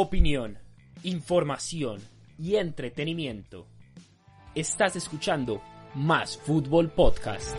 Opinión, información y entretenimiento. Estás escuchando Más Fútbol Podcast.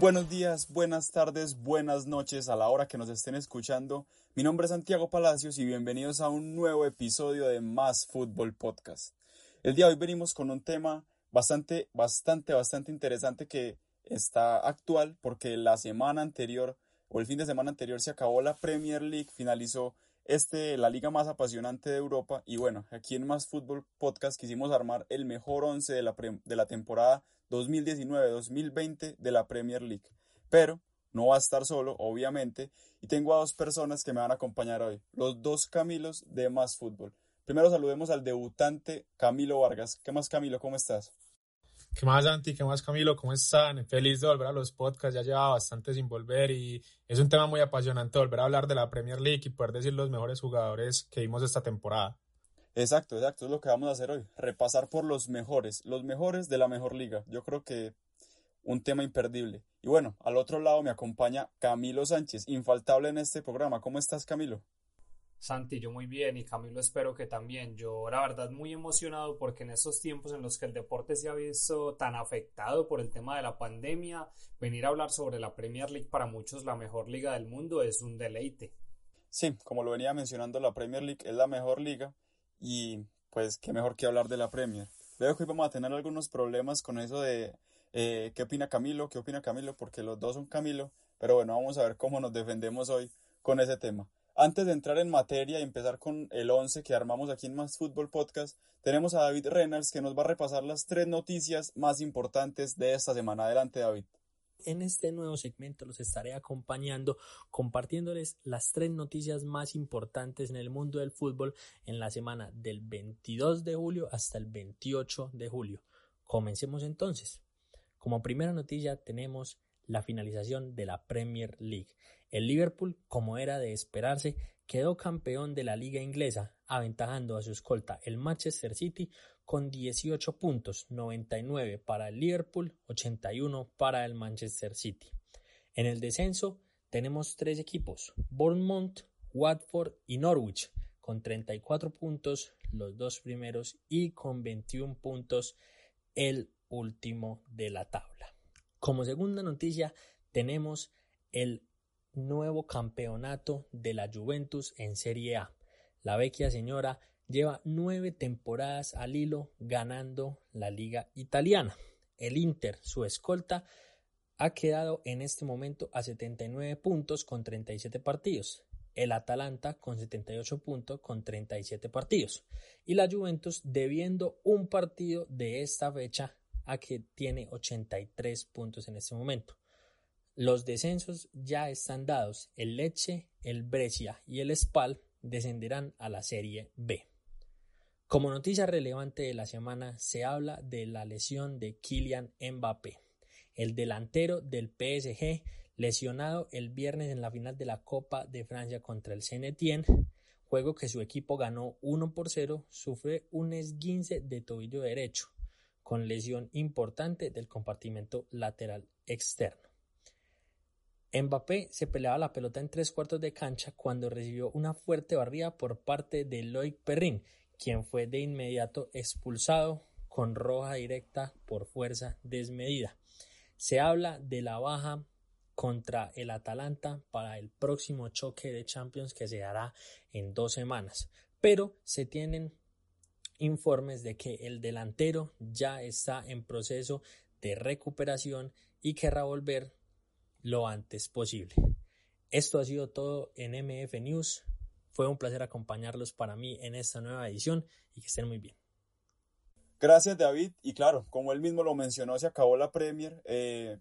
Buenos días, buenas tardes, buenas noches a la hora que nos estén escuchando. Mi nombre es Santiago Palacios y bienvenidos a un nuevo episodio de Más Fútbol Podcast. El día de hoy venimos con un tema bastante, bastante, bastante interesante que está actual porque la semana anterior o el fin de semana anterior se acabó la Premier League, finalizó este, la liga más apasionante de Europa y bueno, aquí en Más Fútbol Podcast quisimos armar el mejor once de la, de la temporada 2019-2020 de la Premier League. Pero no va a estar solo, obviamente, y tengo a dos personas que me van a acompañar hoy, los dos Camilos de Más Fútbol. Primero saludemos al debutante Camilo Vargas. ¿Qué más Camilo? ¿Cómo estás? ¿Qué más, Santi? ¿Qué más, Camilo? ¿Cómo están? Feliz de volver a los podcasts. Ya llevaba bastante sin volver y es un tema muy apasionante volver a hablar de la Premier League y poder decir los mejores jugadores que vimos esta temporada. Exacto, exacto. Es lo que vamos a hacer hoy. Repasar por los mejores, los mejores de la mejor liga. Yo creo que un tema imperdible. Y bueno, al otro lado me acompaña Camilo Sánchez, infaltable en este programa. ¿Cómo estás, Camilo? Santi, yo muy bien y Camilo espero que también. Yo la verdad muy emocionado porque en estos tiempos en los que el deporte se ha visto tan afectado por el tema de la pandemia, venir a hablar sobre la Premier League para muchos la mejor liga del mundo es un deleite. Sí, como lo venía mencionando, la Premier League es la mejor liga y pues qué mejor que hablar de la Premier. Veo que hoy vamos a tener algunos problemas con eso de eh, qué opina Camilo, qué opina Camilo, porque los dos son Camilo, pero bueno, vamos a ver cómo nos defendemos hoy con ese tema. Antes de entrar en materia y empezar con el 11 que armamos aquí en Más Fútbol Podcast, tenemos a David Reynolds que nos va a repasar las tres noticias más importantes de esta semana. Adelante, David. En este nuevo segmento los estaré acompañando compartiéndoles las tres noticias más importantes en el mundo del fútbol en la semana del 22 de julio hasta el 28 de julio. Comencemos entonces. Como primera noticia tenemos la finalización de la Premier League. El Liverpool, como era de esperarse, quedó campeón de la liga inglesa, aventajando a su escolta el Manchester City con 18 puntos, 99 para el Liverpool, 81 para el Manchester City. En el descenso tenemos tres equipos, Bournemouth, Watford y Norwich, con 34 puntos los dos primeros y con 21 puntos el último de la tabla. Como segunda noticia tenemos el nuevo campeonato de la Juventus en Serie A. La vecchia señora lleva nueve temporadas al hilo ganando la liga italiana. El Inter, su escolta, ha quedado en este momento a 79 puntos con 37 partidos. El Atalanta con 78 puntos con 37 partidos. Y la Juventus debiendo un partido de esta fecha a que tiene 83 puntos en este momento. Los descensos ya están dados. El Leche, el Brescia y el Spal descenderán a la Serie B. Como noticia relevante de la semana se habla de la lesión de Kylian Mbappé, el delantero del PSG lesionado el viernes en la final de la Copa de Francia contra el saint juego que su equipo ganó 1 por 0, sufre un esguince de tobillo derecho, con lesión importante del compartimento lateral externo. Mbappé se peleaba la pelota en tres cuartos de cancha cuando recibió una fuerte barrida por parte de Loic Perrin, quien fue de inmediato expulsado con roja directa por fuerza desmedida. Se habla de la baja contra el Atalanta para el próximo choque de Champions que se dará en dos semanas, pero se tienen informes de que el delantero ya está en proceso de recuperación y querrá volver lo antes posible. Esto ha sido todo en MF News. Fue un placer acompañarlos para mí en esta nueva edición y que estén muy bien. Gracias David. Y claro, como él mismo lo mencionó, se acabó la Premier. Eh,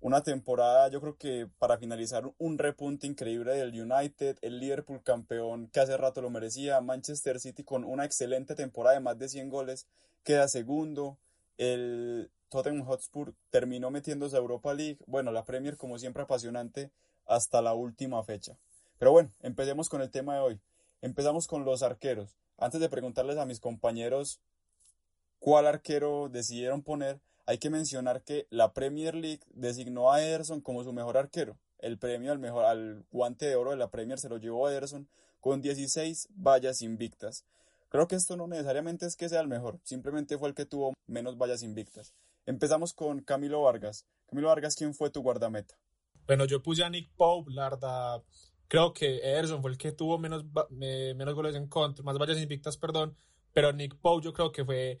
una temporada, yo creo que para finalizar, un repunte increíble del United, el Liverpool campeón que hace rato lo merecía, Manchester City con una excelente temporada de más de 100 goles, queda segundo, el Tottenham Hotspur terminó metiéndose a Europa League, bueno, la Premier como siempre apasionante hasta la última fecha. Pero bueno, empecemos con el tema de hoy. Empezamos con los arqueros. Antes de preguntarles a mis compañeros cuál arquero decidieron poner, hay que mencionar que la Premier League designó a Ederson como su mejor arquero. El premio al mejor al guante de oro de la Premier se lo llevó a Ederson con 16 vallas invictas. Creo que esto no necesariamente es que sea el mejor, simplemente fue el que tuvo menos vallas invictas. Empezamos con Camilo Vargas. Camilo Vargas, ¿quién fue tu guardameta? Bueno, yo puse a Nick Pope, la verdad, creo que Ederson fue el que tuvo menos, menos goles en contra, más vallas invictas, perdón, pero Nick Pope yo creo que fue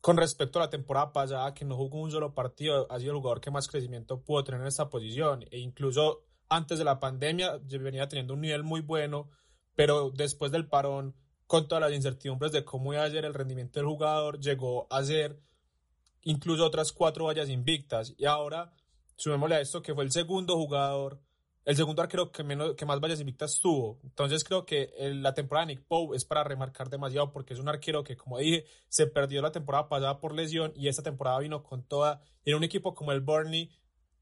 con respecto a la temporada pasada, que no jugó un solo partido, ha sido el jugador que más crecimiento pudo tener en esta posición. E incluso antes de la pandemia venía teniendo un nivel muy bueno, pero después del parón, con todas las incertidumbres de cómo iba a ser el rendimiento del jugador, llegó a ser incluso otras cuatro vallas invictas. Y ahora, sumémosle a esto que fue el segundo jugador el segundo arquero que, menos, que más vallas invictas tuvo. Entonces creo que la temporada de Nick Pope es para remarcar demasiado porque es un arquero que, como dije, se perdió la temporada pasada por lesión y esta temporada vino con toda. En un equipo como el Burnley,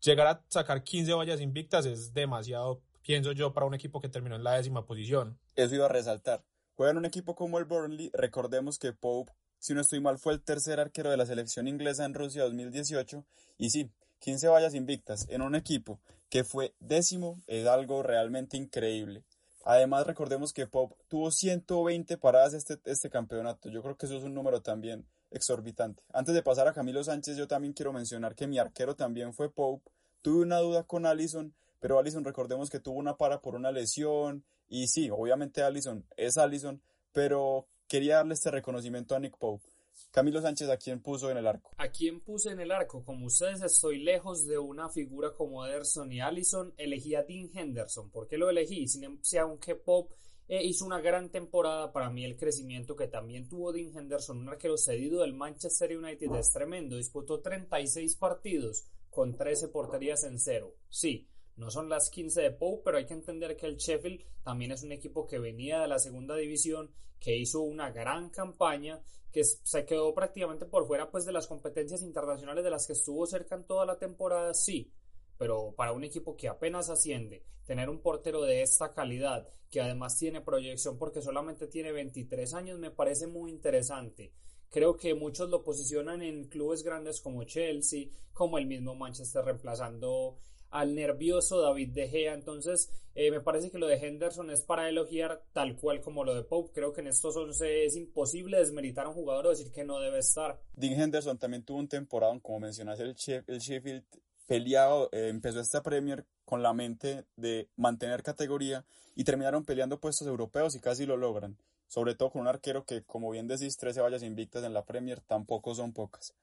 llegar a sacar 15 vallas invictas es demasiado, pienso yo, para un equipo que terminó en la décima posición. Eso iba a resaltar. Juega en un equipo como el Burnley, recordemos que Pope, si no estoy mal, fue el tercer arquero de la selección inglesa en Rusia 2018 y sí, 15 vallas invictas en un equipo que fue décimo es algo realmente increíble. Además, recordemos que Pop tuvo 120 paradas este, este campeonato. Yo creo que eso es un número también exorbitante. Antes de pasar a Camilo Sánchez, yo también quiero mencionar que mi arquero también fue Pope. Tuve una duda con Allison, pero Allison recordemos que tuvo una para por una lesión. Y sí, obviamente Allison es Allison, pero quería darle este reconocimiento a Nick Pope. Camilo Sánchez, ¿a quién puso en el arco? ¿A quién puse en el arco? Como ustedes estoy lejos de una figura como Ederson y Allison, elegí a Dean Henderson. ¿Por qué lo elegí? Si em, aunque Pop eh, hizo una gran temporada, para mí el crecimiento que también tuvo Dean Henderson, un arquero cedido del Manchester United, es tremendo. Disputó 36 partidos con 13 porterías en cero. Sí, no son las 15 de Pope, pero hay que entender que el Sheffield también es un equipo que venía de la segunda división, que hizo una gran campaña que se quedó prácticamente por fuera pues de las competencias internacionales de las que estuvo cerca en toda la temporada, sí, pero para un equipo que apenas asciende, tener un portero de esta calidad, que además tiene proyección porque solamente tiene 23 años, me parece muy interesante. Creo que muchos lo posicionan en clubes grandes como Chelsea, como el mismo Manchester reemplazando al nervioso David De Gea. Entonces, eh, me parece que lo de Henderson es para elogiar tal cual como lo de Pope. Creo que en estos 11 es imposible desmeritar a un jugador o decir que no debe estar. Dean Henderson también tuvo un temporada, como mencionaste, el, el Sheffield peleado, eh, empezó esta Premier con la mente de mantener categoría y terminaron peleando puestos europeos y casi lo logran. Sobre todo con un arquero que, como bien decís, 13 vallas invictas en la Premier tampoco son pocas.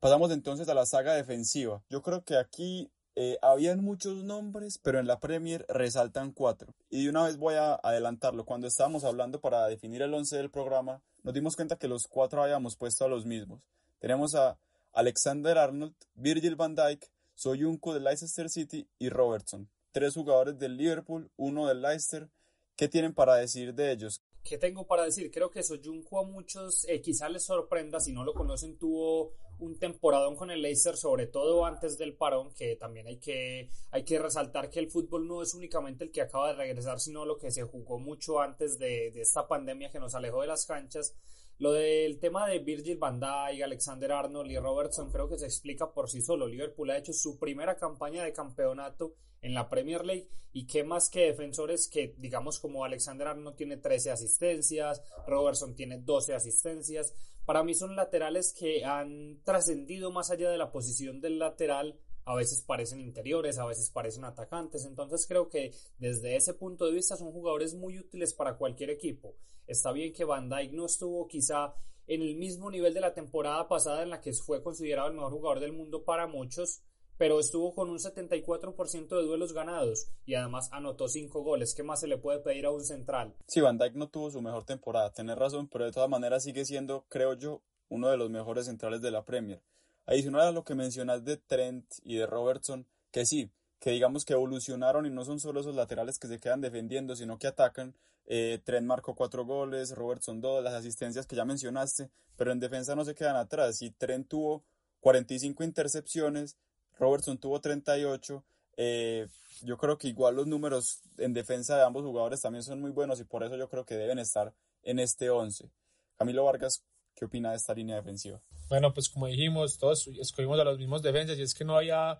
Pasamos entonces a la saga defensiva. Yo creo que aquí eh, habían muchos nombres, pero en la Premier resaltan cuatro. Y de una vez voy a adelantarlo. Cuando estábamos hablando para definir el once del programa, nos dimos cuenta que los cuatro habíamos puesto a los mismos. Tenemos a Alexander Arnold, Virgil van Dijk, Soyuncu del Leicester City y Robertson. Tres jugadores del Liverpool, uno del Leicester. ¿Qué tienen para decir de ellos? ¿Qué tengo para decir? Creo que Soyuncu a muchos eh, quizá les sorprenda, si no lo conocen, tuvo un temporadón con el Leicester, sobre todo antes del parón, que también hay que, hay que resaltar que el fútbol no es únicamente el que acaba de regresar, sino lo que se jugó mucho antes de, de esta pandemia que nos alejó de las canchas. Lo del tema de Virgil van Dijk, Alexander Arnold y Robertson creo que se explica por sí solo. Liverpool ha hecho su primera campaña de campeonato en la Premier League y qué más que defensores que digamos como Alexander Arnold tiene 13 asistencias, Robertson tiene 12 asistencias. Para mí son laterales que han trascendido más allá de la posición del lateral a veces parecen interiores, a veces parecen atacantes, entonces creo que desde ese punto de vista son jugadores muy útiles para cualquier equipo. Está bien que Van Dijk no estuvo quizá en el mismo nivel de la temporada pasada en la que fue considerado el mejor jugador del mundo para muchos, pero estuvo con un 74% de duelos ganados y además anotó 5 goles. ¿Qué más se le puede pedir a un central? Sí, Van Dijk no tuvo su mejor temporada, tenés razón, pero de todas maneras sigue siendo, creo yo, uno de los mejores centrales de la Premier. Adicional a lo que mencionas de Trent y de Robertson, que sí, que digamos que evolucionaron y no son solo esos laterales que se quedan defendiendo, sino que atacan. Eh, Trent marcó cuatro goles, Robertson dos, las asistencias que ya mencionaste, pero en defensa no se quedan atrás. Y Trent tuvo 45 intercepciones, Robertson tuvo 38. Eh, yo creo que igual los números en defensa de ambos jugadores también son muy buenos y por eso yo creo que deben estar en este 11. Camilo Vargas, ¿qué opina de esta línea defensiva? Bueno, pues como dijimos, todos escogimos a los mismos defensas y es que no había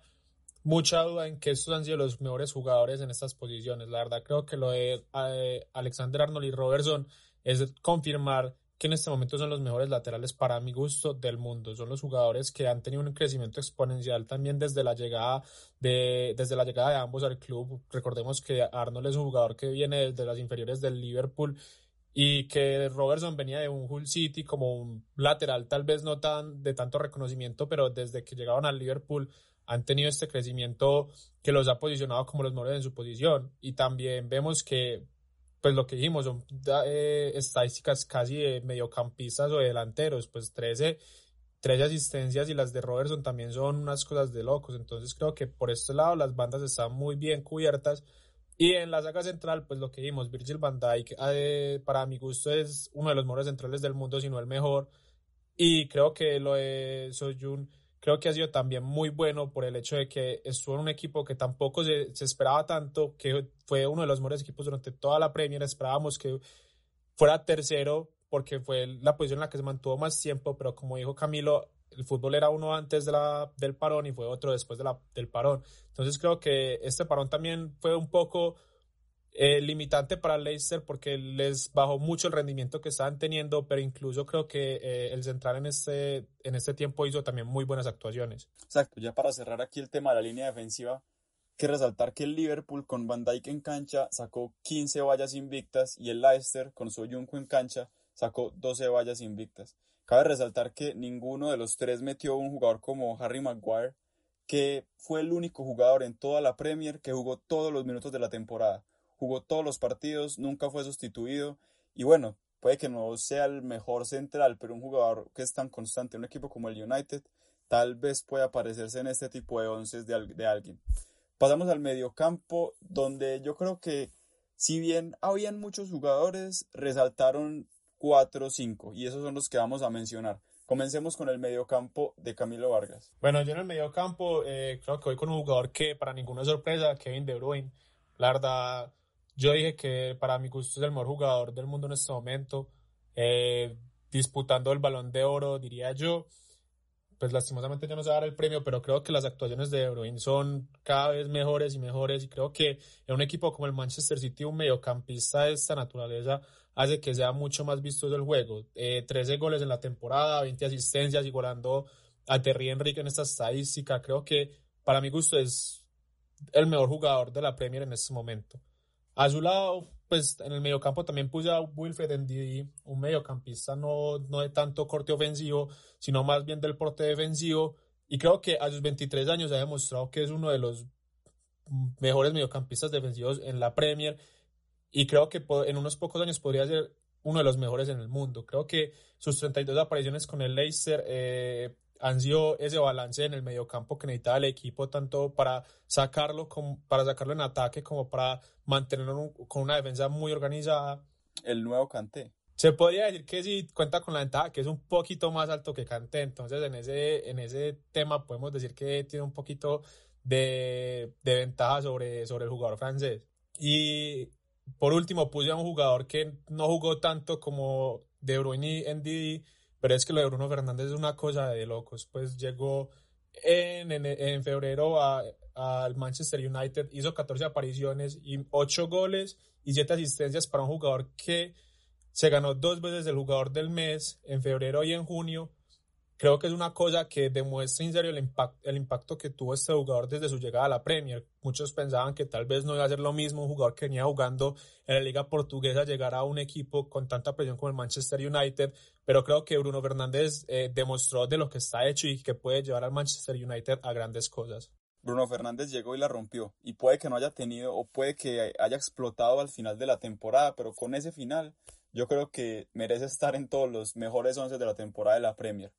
mucha duda en que estos han sido los mejores jugadores en estas posiciones. La verdad creo que lo de eh, Alexander Arnold y Robertson es confirmar que en este momento son los mejores laterales para mi gusto del mundo. Son los jugadores que han tenido un crecimiento exponencial también desde la llegada de, desde la llegada de ambos al club. Recordemos que Arnold es un jugador que viene desde las inferiores del Liverpool y que Robertson venía de un Hull City como un lateral, tal vez no tan de tanto reconocimiento, pero desde que llegaron al Liverpool han tenido este crecimiento que los ha posicionado como los mejores en su posición. Y también vemos que, pues lo que dijimos, son eh, estadísticas casi de mediocampistas o delanteros, pues 13, 13 asistencias y las de Robertson también son unas cosas de locos. Entonces creo que por este lado las bandas están muy bien cubiertas. Y en la saga central, pues lo que vimos, Virgil van Dijk, eh, para mi gusto es uno de los mejores centrales del mundo, si no el mejor. Y creo que lo de Soyun creo que ha sido también muy bueno por el hecho de que estuvo en un equipo que tampoco se, esperaba tanto, que fue uno de los mejores equipos durante toda la Premier, esperábamos que fuera tercero porque fue la posición en la que se mantuvo más tiempo, pero como dijo Camilo, el fútbol era uno antes del parón y fue otro después del parón. Entonces creo que este parón también fue un poco eh, limitante para Leicester porque les bajó mucho el rendimiento que estaban teniendo, pero incluso creo que eh, el central en este, en este tiempo hizo también muy buenas actuaciones. Exacto, ya para cerrar aquí el tema de la línea defensiva, que resaltar que el Liverpool con Van Dijk en cancha sacó 15 vallas invictas y el Leicester con Soyuncu en cancha sacó 12 vallas invictas. Cabe resaltar que ninguno de los tres metió un jugador como Harry Maguire, que fue el único jugador en toda la Premier que jugó todos los minutos de la temporada jugó todos los partidos, nunca fue sustituido y bueno, puede que no sea el mejor central, pero un jugador que es tan constante en un equipo como el United, tal vez pueda aparecerse en este tipo de once de, de alguien. Pasamos al mediocampo, donde yo creo que si bien habían muchos jugadores, resaltaron cuatro o cinco, y esos son los que vamos a mencionar. Comencemos con el mediocampo de Camilo Vargas. Bueno, yo en el mediocampo eh, creo que voy con un jugador que para ninguna sorpresa, Kevin De Bruyne. La verdad, yo dije que para mi gusto es el mejor jugador del mundo en este momento, eh, disputando el balón de oro, diría yo. Pues lastimosamente ya no se va a dar el premio, pero creo que las actuaciones de De Bruyne son cada vez mejores y mejores. Y creo que en un equipo como el Manchester City, un mediocampista de esta naturaleza hace que sea mucho más vistoso el juego. Eh, 13 goles en la temporada, 20 asistencias, igualando a Terry Enrique en esta estadística. Creo que para mi gusto es el mejor jugador de la Premier en este momento. A su lado, pues en el mediocampo también puse a Wilfred Ndidi, un mediocampista no, no de tanto corte ofensivo, sino más bien del porte defensivo. Y creo que a sus 23 años ha demostrado que es uno de los mejores mediocampistas defensivos en la Premier. Y creo que en unos pocos años podría ser uno de los mejores en el mundo. Creo que sus 32 apariciones con el Leicester eh, han sido ese balance en el mediocampo que necesitaba el equipo, tanto para sacarlo, como, para sacarlo en ataque como para mantenerlo con una defensa muy organizada. El nuevo Canté. Se podría decir que sí cuenta con la ventaja, que es un poquito más alto que Canté, entonces en ese, en ese tema podemos decir que tiene un poquito de, de ventaja sobre, sobre el jugador francés. Y por último puse a un jugador que no jugó tanto como De Bruyne y Ndidi, pero es que lo de Bruno Fernández es una cosa de locos. Pues llegó en, en, febrero al Manchester United, hizo 14 apariciones y 8 goles y 7 asistencias para un jugador que se ganó dos veces el jugador del mes en febrero y en junio creo que es una cosa que demuestra en serio el, el impacto que tuvo este jugador desde su llegada a la Premier. Muchos pensaban que tal vez no iba a ser lo mismo un jugador que venía jugando en la liga portuguesa llegar a un equipo con tanta presión como el Manchester United, pero creo que Bruno Fernández eh, demostró de lo que está hecho y que puede llevar al Manchester United a grandes cosas. Bruno Fernández llegó y la rompió y puede que no haya tenido o puede que haya explotado al final de la temporada, pero con ese final yo creo que merece estar en todos los mejores once de la temporada de la Premier.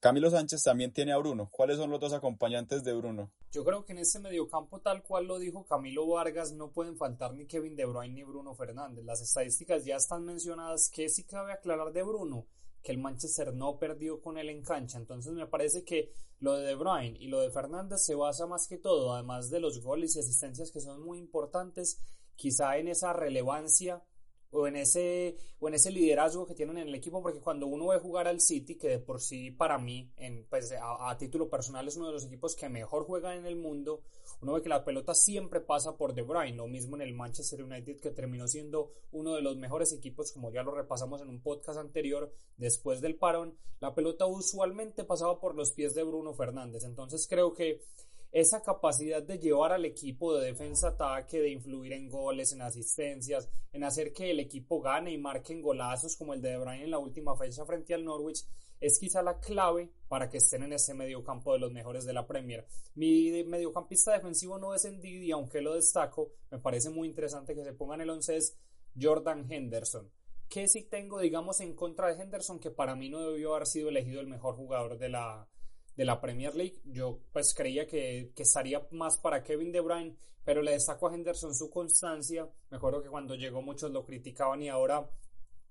Camilo Sánchez también tiene a Bruno. ¿Cuáles son los dos acompañantes de Bruno? Yo creo que en ese mediocampo, tal cual lo dijo Camilo Vargas, no pueden faltar ni Kevin De Bruyne ni Bruno Fernández. Las estadísticas ya están mencionadas. ¿Qué sí cabe aclarar de Bruno? Que el Manchester no perdió con él en cancha. Entonces me parece que lo de De Bruyne y lo de Fernández se basa más que todo, además de los goles y asistencias que son muy importantes, quizá en esa relevancia o en ese o en ese liderazgo que tienen en el equipo porque cuando uno ve jugar al City que de por sí para mí en, pues, a, título personal es uno de los equipos que mejor juegan en el mundo uno ve que la pelota siempre pasa por De Bruyne. Lo mismo en el Manchester United que terminó siendo uno de los mejores equipos como ya lo repasamos en un podcast anterior después del parón la pelota usualmente pasaba por los pies de Bruno Fernández. Entonces creo que esa capacidad de llevar al equipo de defensa-ataque, de influir en goles, en asistencias, en hacer que el equipo gane y marquen golazos como el de De Bruyne en la última fecha frente al Norwich, es quizá la clave para que estén en ese mediocampo de los mejores de la Premier. Mi mediocampista defensivo no es Ndidi, aunque lo destaco, me parece muy interesante que se ponga en el 11 es Jordan Henderson. ¿Qué sí tengo, digamos, en contra de Henderson? Que para mí no debió haber sido elegido el mejor jugador de la, de la Premier League. Yo pues creía que, que, estaría más para Kevin De Bruyne, pero le destaco a Henderson su constancia. Me acuerdo que cuando llegó muchos lo criticaban y ahora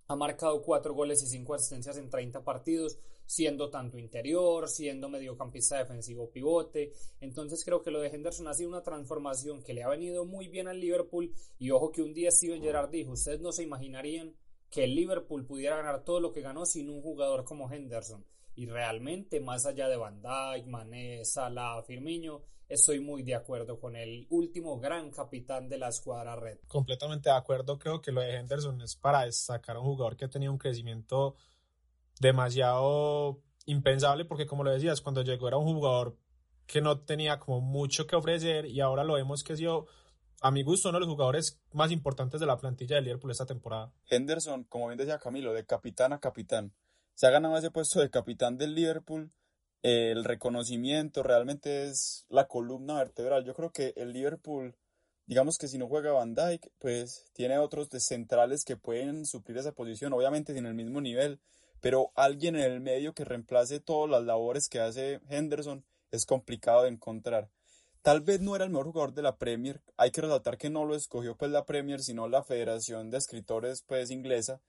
ha marcado cuatro goles y cinco asistencias en 30 partidos, siendo tanto interior, siendo mediocampista defensivo pivote. Entonces creo que lo de Henderson ha sido una transformación que le ha venido muy bien al Liverpool. Y ojo que un día Steven Gerrard dijo, ustedes no se imaginarían que el Liverpool pudiera ganar todo lo que ganó sin un jugador como Henderson. Y realmente, más allá de Van Dijk, Mané, Salah, Firmino, estoy muy de acuerdo con el último gran capitán de la escuadra red. Completamente de acuerdo, creo que lo de Henderson es para destacar a un jugador que ha tenido un crecimiento demasiado impensable, porque como lo decías, cuando llegó era un jugador que no tenía como mucho que ofrecer y ahora lo vemos que ha sido a mi gusto, uno de los jugadores más importantes de la plantilla del Liverpool esta temporada. Henderson, como bien decía Camilo, de capitán a capitán se ha ganado ese puesto de capitán del Liverpool. El reconocimiento realmente es la columna vertebral. Yo creo que el Liverpool, digamos que si no juega Van Dijk, pues tiene otros de centrales que pueden suplir esa posición, obviamente sin el mismo nivel, pero alguien en el medio que reemplace todas las labores que hace Henderson es complicado de encontrar. Tal vez no era el mejor jugador de la Premier, hay que resaltar que no lo escogió pues la Premier, sino la Federación de Escritores pues inglesa,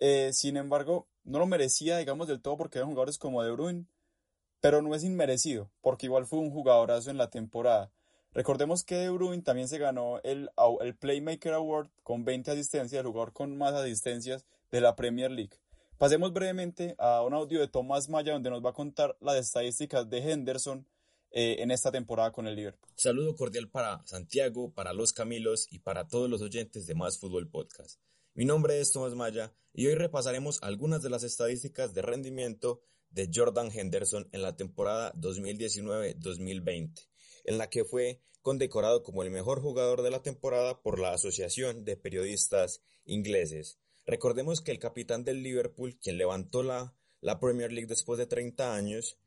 eh, sin embargo, no lo merecía, digamos, del todo porque eran jugadores como De Bruyne, pero no es inmerecido, porque igual fue un jugadorazo en la temporada. Recordemos que De Bruyne también se ganó el, el Playmaker Award con 20 asistencias, el jugador con más asistencias de la Premier League. Pasemos brevemente a un audio de Tomás Maya donde nos va a contar las estadísticas de Henderson eh, en esta temporada con el Liverpool. Saludo cordial para Santiago, para los Camilos y para todos los oyentes de Más Fútbol Podcast. Mi nombre es Tomás Maya y hoy repasaremos algunas de las estadísticas de rendimiento de Jordan Henderson en la temporada 2019-2020, en la que fue condecorado como el mejor jugador de la temporada por la Asociación de Periodistas Ingleses. Recordemos que el capitán del Liverpool, quien levantó la, la Premier League después de 30 años,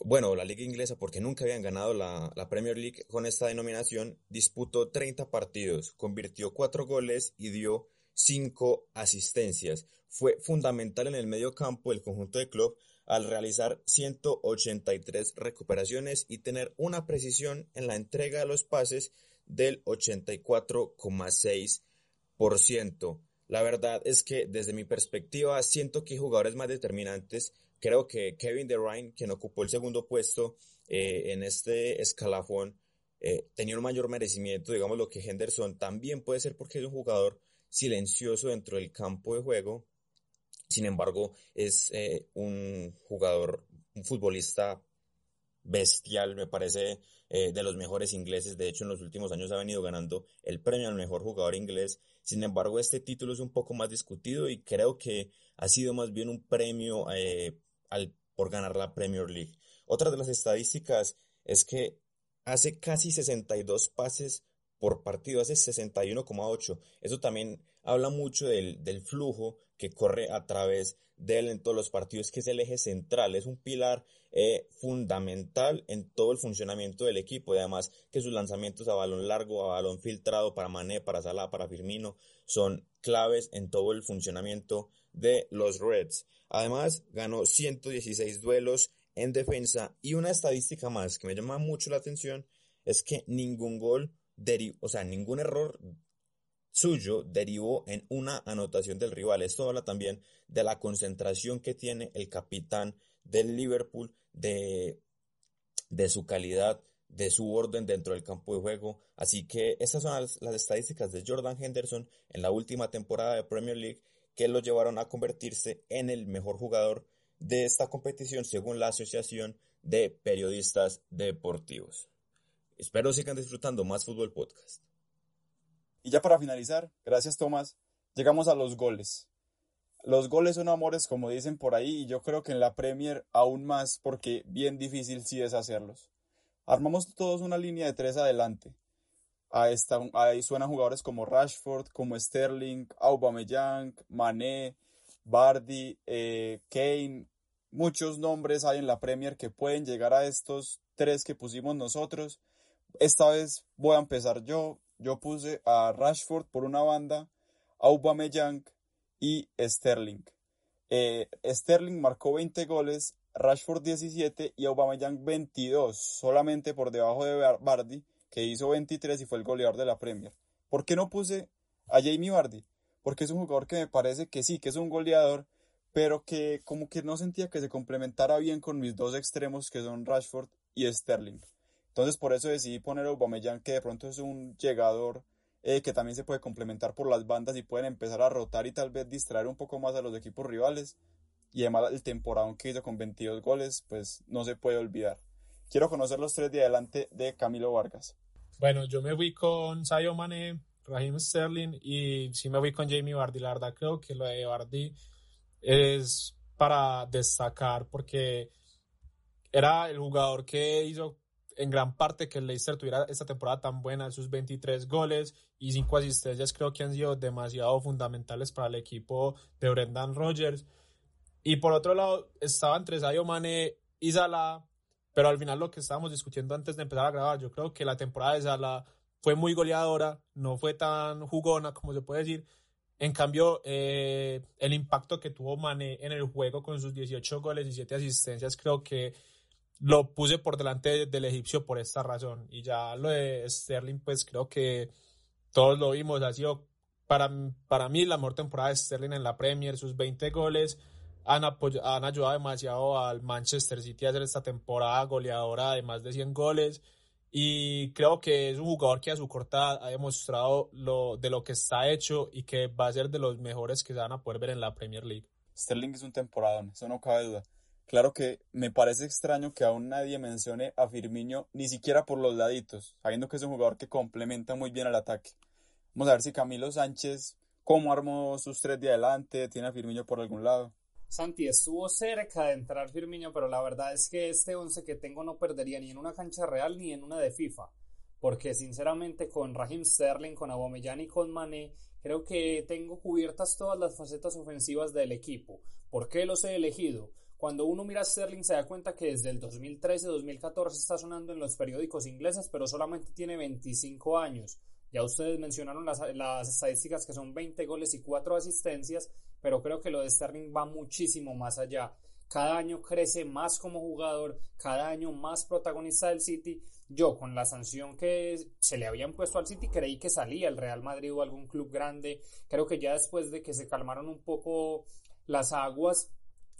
bueno, la liga inglesa, porque nunca habían ganado la, la, Premier League con esta denominación, disputó 30 partidos, convirtió 4 goles y dio cinco asistencias. Fue fundamental en el medio campo del conjunto de club al realizar 183 recuperaciones y tener una precisión en la entrega de los pases del 84,6%. La verdad es que desde mi perspectiva siento que jugadores más determinantes. Creo que Kevin De Bruyne, quien ocupó el segundo puesto eh, en este escalafón, eh, tenía un mayor merecimiento, digamos lo que Henderson también puede ser porque es un jugador silencioso dentro del campo de juego. Sin embargo, es eh, un jugador, un futbolista bestial, me parece eh, de los mejores ingleses. De hecho, en los últimos años ha venido ganando el premio al mejor jugador inglés. Sin embargo, este título es un poco más discutido y creo que ha sido más bien un premio eh, al, por ganar la Premier League. Otra de las estadísticas es que hace casi 62 pases por partido, hace 61,8. Eso también habla mucho del, flujo que corre a través de él en todos los partidos, que es el eje central, es un pilar eh, fundamental en todo el funcionamiento del equipo y además que sus lanzamientos a balón largo, a balón filtrado para Mané, para Salah, para Firmino son claves en todo el funcionamiento de los Reds. Además, ganó 116 duelos en defensa. Y una estadística más que me llama mucho la atención es que ningún gol, o sea, ningún error suyo derivó en una anotación del rival. Esto habla también de la concentración que tiene el capitán del Liverpool, de, de su calidad, de su orden dentro del campo de juego. Así que esas son las, las, estadísticas de Jordan Henderson en la última temporada de Premier League que lo llevaron a convertirse en el mejor jugador de esta competición según la Asociación de Periodistas Deportivos. Espero sigan disfrutando más Fútbol Podcast. Y ya para finalizar, gracias Tomás, llegamos a los goles. Los goles son amores, como dicen por ahí, y yo creo que en la Premier aún más, porque bien difícil sí es hacerlos. Armamos todos una línea de tres adelante. ahí suenan jugadores como Rashford, como Sterling, Aubameyang, Mané, Bardi, eh, Kane. Muchos nombres hay en la Premier que pueden llegar a estos tres que pusimos nosotros. Esta vez voy a empezar yo yo puse a Rashford por una banda, Aubameyang y Sterling. Eh, Sterling marcó 20 goles, Rashford 17 y Aubameyang 22, solamente por debajo de Bardi, que hizo 23 y fue el goleador de la Premier. ¿Por qué no puse a Jamie Bardi? Porque es un jugador que me parece que sí, que es un goleador, pero que como que no sentía que se complementara bien con mis dos extremos que son Rashford y Sterling. Entonces por eso decidí poner a Aubameyang que de pronto es un llegador eh, que también se puede complementar por las bandas y pueden empezar a rotar y tal vez distraer un poco más a los equipos rivales. Y además el temporada que hizo con 22 goles, pues no se puede olvidar. Quiero conocer los tres de adelante de Camilo Vargas. Bueno, yo me fui con Sayo Mane, Raheem Sterling y sí me fui con Jamie Vardy. La verdad creo que lo de Vardy es para destacar porque era el jugador que hizo en gran parte que el Leicester tuviera esta temporada tan buena, sus 23 goles y 5 asistencias creo que han sido demasiado fundamentales para el equipo de Brendan Rodgers. Y por otro lado, estaba entre Sadio Mane y Salah, pero al final lo que estábamos discutiendo antes de empezar a grabar, yo creo que la temporada de Salah fue muy goleadora, no fue tan jugona como se puede decir. En cambio, eh, el impacto que tuvo Mane en el juego con sus 18 goles y 7 asistencias creo que lo puse por delante del egipcio por esta razón. Y ya lo de Sterling, pues creo que todos lo vimos. Ha sido para, para mí la mejor temporada de Sterling en la Premier. Sus 20 goles han, han ayudado demasiado al Manchester City a hacer esta temporada goleadora de más de 100 goles. Y creo que es un jugador que a su corta ha demostrado lo, de lo que está hecho y que va a ser de los mejores que se van a poder ver en la Premier League. Sterling es un temporada, eso no cabe duda. Claro que me parece extraño que aún nadie mencione a Firmino ni siquiera por los laditos, sabiendo que es un jugador que complementa muy bien al ataque. Vamos a ver si Camilo Sánchez, cómo armó sus tres de adelante, tiene a Firmino por algún lado. Santi, estuvo cerca de entrar Firmino, pero la verdad es que este once que tengo no perdería ni en una cancha real ni en una de FIFA. Porque sinceramente con Raheem Sterling, con Aubameyang y con Mané, creo que tengo cubiertas todas las facetas ofensivas del equipo. ¿Por qué los he elegido? Cuando uno mira a Sterling se da cuenta que desde el 2013-2014 está sonando en los periódicos ingleses, pero solamente tiene 25 años. Ya ustedes mencionaron las, estadísticas que son 20 goles y 4 asistencias, pero creo que lo de Sterling va muchísimo más allá. Cada año crece más como jugador, cada año más protagonista del City. Yo, con la sanción que se le habían puesto al City, creí que salía el Real Madrid o algún club grande. Creo que ya después de que se calmaron un poco las aguas,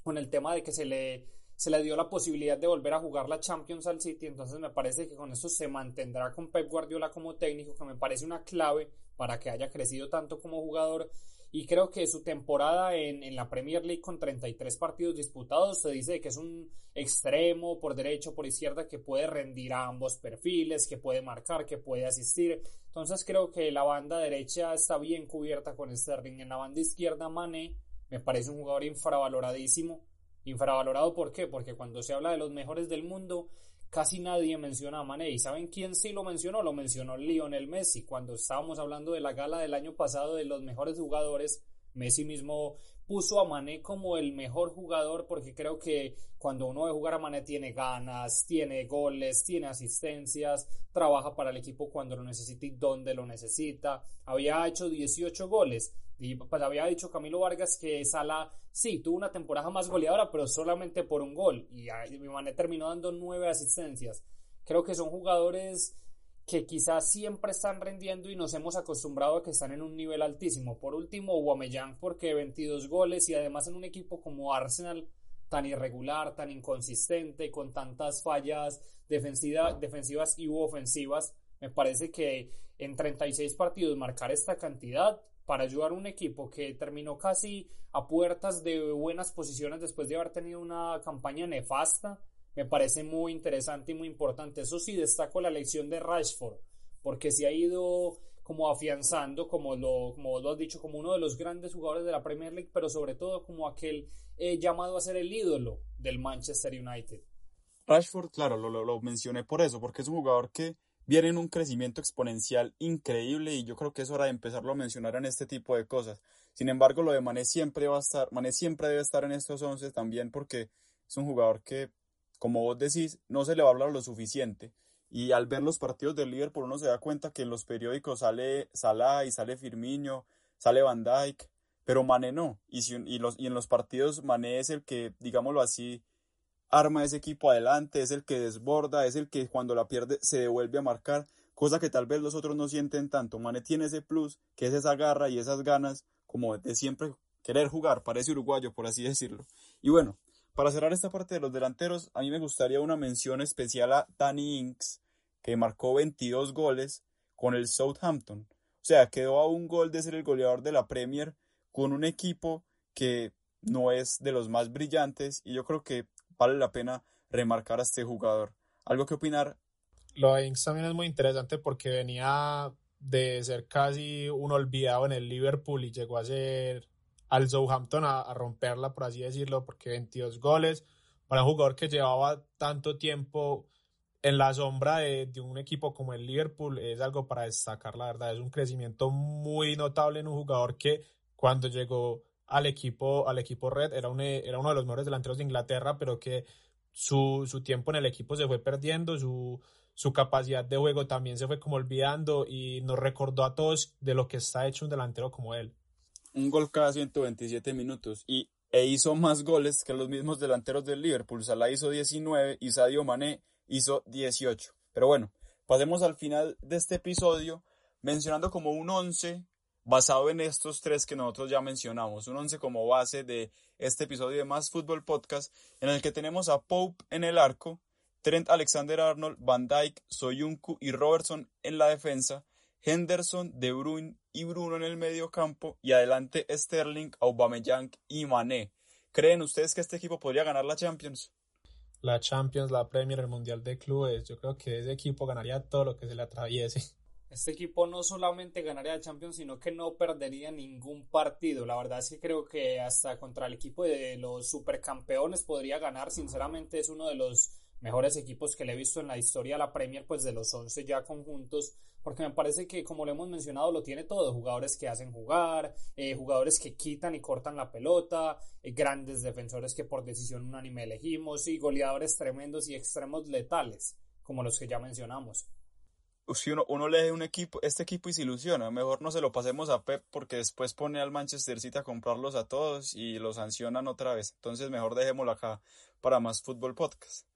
con el tema de que se le, se le dio la posibilidad de volver a jugar la Champions al City, entonces me parece que con eso se mantendrá con Pep Guardiola como técnico, que me parece una clave para que haya crecido tanto como jugador. Y creo que su temporada en, en, la Premier League con 33 partidos disputados se dice que es un extremo por derecho, por izquierda, que puede rendir ambos perfiles, que puede marcar, que puede asistir. Entonces creo que la banda derecha está bien cubierta con Sterling. En la banda izquierda, Mané me parece un jugador infravaloradísimo. Infravalorado, ¿por qué? Porque cuando se habla de los mejores del mundo, casi nadie menciona a Mané. ¿Y saben quién sí lo mencionó? Lo mencionó Lionel Messi. Cuando estábamos hablando de la gala del año pasado de los mejores jugadores, Messi mismo puso a Mané como el mejor jugador porque creo que cuando uno ve jugar a Mané tiene ganas, tiene goles, tiene asistencias, trabaja para el equipo cuando lo necesita y donde lo necesita. Había hecho 18 goles y pues había dicho Camilo Vargas que Sala sí tuvo una temporada más goleadora pero solamente por un gol y, y Mané terminó dando 9 asistencias. Creo que son jugadores que quizás siempre están rendiendo y nos hemos acostumbrado a que están en un nivel altísimo. Por último, Aubameyang porque 22 goles y además en un equipo como Arsenal tan irregular, tan inconsistente, con tantas fallas defensivas y ofensivas, me parece que en 36 partidos marcar esta cantidad para ayudar a un equipo que terminó casi a puertas de buenas posiciones después de haber tenido una campaña nefasta, me parece muy interesante y muy importante. Eso sí, destaco la elección de Rashford, porque se ha ido como afianzando, como lo, como lo has dicho, como uno de los grandes jugadores de la Premier League, pero sobre todo como aquel eh, llamado a ser el ídolo del Manchester United. Rashford, claro, lo, mencioné por eso, porque es un jugador que viene en un crecimiento exponencial increíble y yo creo que es hora de empezarlo a mencionar en este tipo de cosas. Sin embargo, lo de Mané siempre va a estar, Mané siempre debe estar en estos 11 también porque es un jugador que como vos decís, no se le va a hablar lo suficiente. Y al ver los partidos del Liverpool uno se da cuenta que en los periódicos sale Salah y sale Firmino, sale Van Dijk, pero Mané no. Y, y, los, y en los partidos Mané es el que, digámoslo así, arma ese equipo adelante, es el que desborda, es el que cuando la pierde se devuelve a marcar, cosa que tal vez los otros no sienten tanto. Mané tiene ese plus, que es esa garra y esas ganas como de siempre querer jugar, parece uruguayo por así decirlo. Y bueno, para cerrar esta parte de los delanteros, a mí me gustaría una mención especial a Danny Inks, que marcó 22 goles con el Southampton. O sea, quedó a un gol de ser el goleador de la Premier con un equipo que no es de los más brillantes y yo creo que vale la pena remarcar a este jugador. ¿Algo que opinar? Lo de Inks también es muy interesante porque venía de ser casi un olvidado en el Liverpool y llegó a ser al Southampton a, romperla, por así decirlo, porque 22 goles para un jugador que llevaba tanto tiempo en la sombra de, un equipo como el Liverpool es algo para destacar, la verdad, es un crecimiento muy notable en un jugador que cuando llegó al equipo, al equipo Red era, un, era uno de los mejores delanteros de Inglaterra, pero que su, su tiempo en el equipo se fue perdiendo, su, su capacidad de juego también se fue como olvidando y nos recordó a todos de lo que está hecho un delantero como él un gol cada 127 minutos y, e hizo más goles que los mismos delanteros del Liverpool. Salah hizo 19 y Sadio Mané hizo 18. Pero bueno, pasemos al final de este episodio mencionando como un 11 basado en estos tres que nosotros ya mencionamos. Un 11 como base de este episodio de Más Fútbol Podcast en el que tenemos a Pope en el arco, Trent Alexander-Arnold, Van Dijk, Soyuncu y Robertson en la defensa Henderson, De Bruyne y Bruno en el medio campo y adelante Sterling, Aubameyang y Mané. ¿Creen ustedes que este equipo podría ganar la Champions? La Champions, la Premier, el Mundial de Clubes. Yo creo que ese equipo ganaría todo lo que se le atraviese. Este equipo no solamente ganaría la Champions, sino que no perdería ningún partido. La verdad es que creo que hasta contra el equipo de los supercampeones podría ganar. Sinceramente es uno de los mejores equipos que le he visto en la historia de la Premier, pues de los 11 ya conjuntos, porque me parece que, como lo hemos mencionado, lo tiene todo, jugadores que hacen jugar, eh, jugadores que quitan y cortan la pelota, eh, grandes defensores que por decisión unánime elegimos y goleadores tremendos y extremos letales, como los que ya mencionamos. Si uno, uno lee un equipo, este equipo y se ilusiona, mejor no se lo pasemos a Pep porque después pone al Manchester City a comprarlos a todos y los sancionan otra vez. Entonces mejor dejémoslo acá para más fútbol podcast.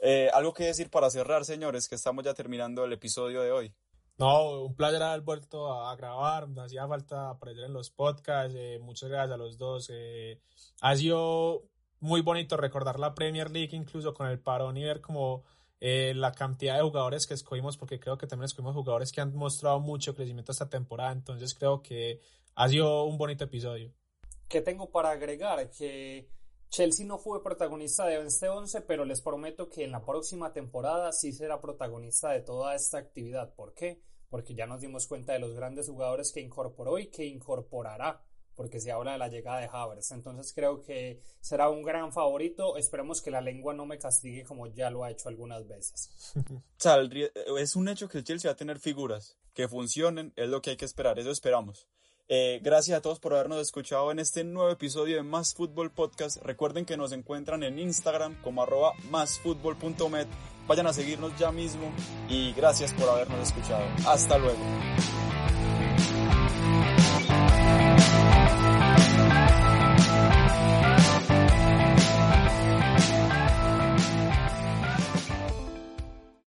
Eh, algo que decir para cerrar, señores, que estamos ya terminando el episodio de hoy. No, un placer haber vuelto a, grabar, nos hacía falta aparecer en los podcasts, eh, muchas gracias a los dos. Eh, ha sido muy bonito recordar la Premier League incluso con el parón y ver como la cantidad de jugadores que escogimos, porque creo que también escogimos jugadores que han mostrado mucho crecimiento esta temporada, entonces creo que ha sido un bonito episodio. ¿Qué tengo para agregar? Que Chelsea no fue protagonista de este 11, pero les prometo que en la próxima temporada sí será protagonista de toda esta actividad. ¿Por qué? Porque ya nos dimos cuenta de los grandes jugadores que incorporó y que incorporará, porque se habla de la llegada de Havertz. Entonces creo que será un gran favorito. Esperemos que la lengua no me castigue como ya lo ha hecho algunas veces. es un hecho que el Chelsea va a tener figuras que funcionen, es lo que hay que esperar, eso esperamos. Eh, gracias a todos por habernos escuchado en este nuevo episodio de Más Fútbol Podcast. Recuerden que nos encuentran en Instagram como arroba másfutbol.met. Vayan a seguirnos ya mismo y gracias por habernos escuchado. Hasta luego.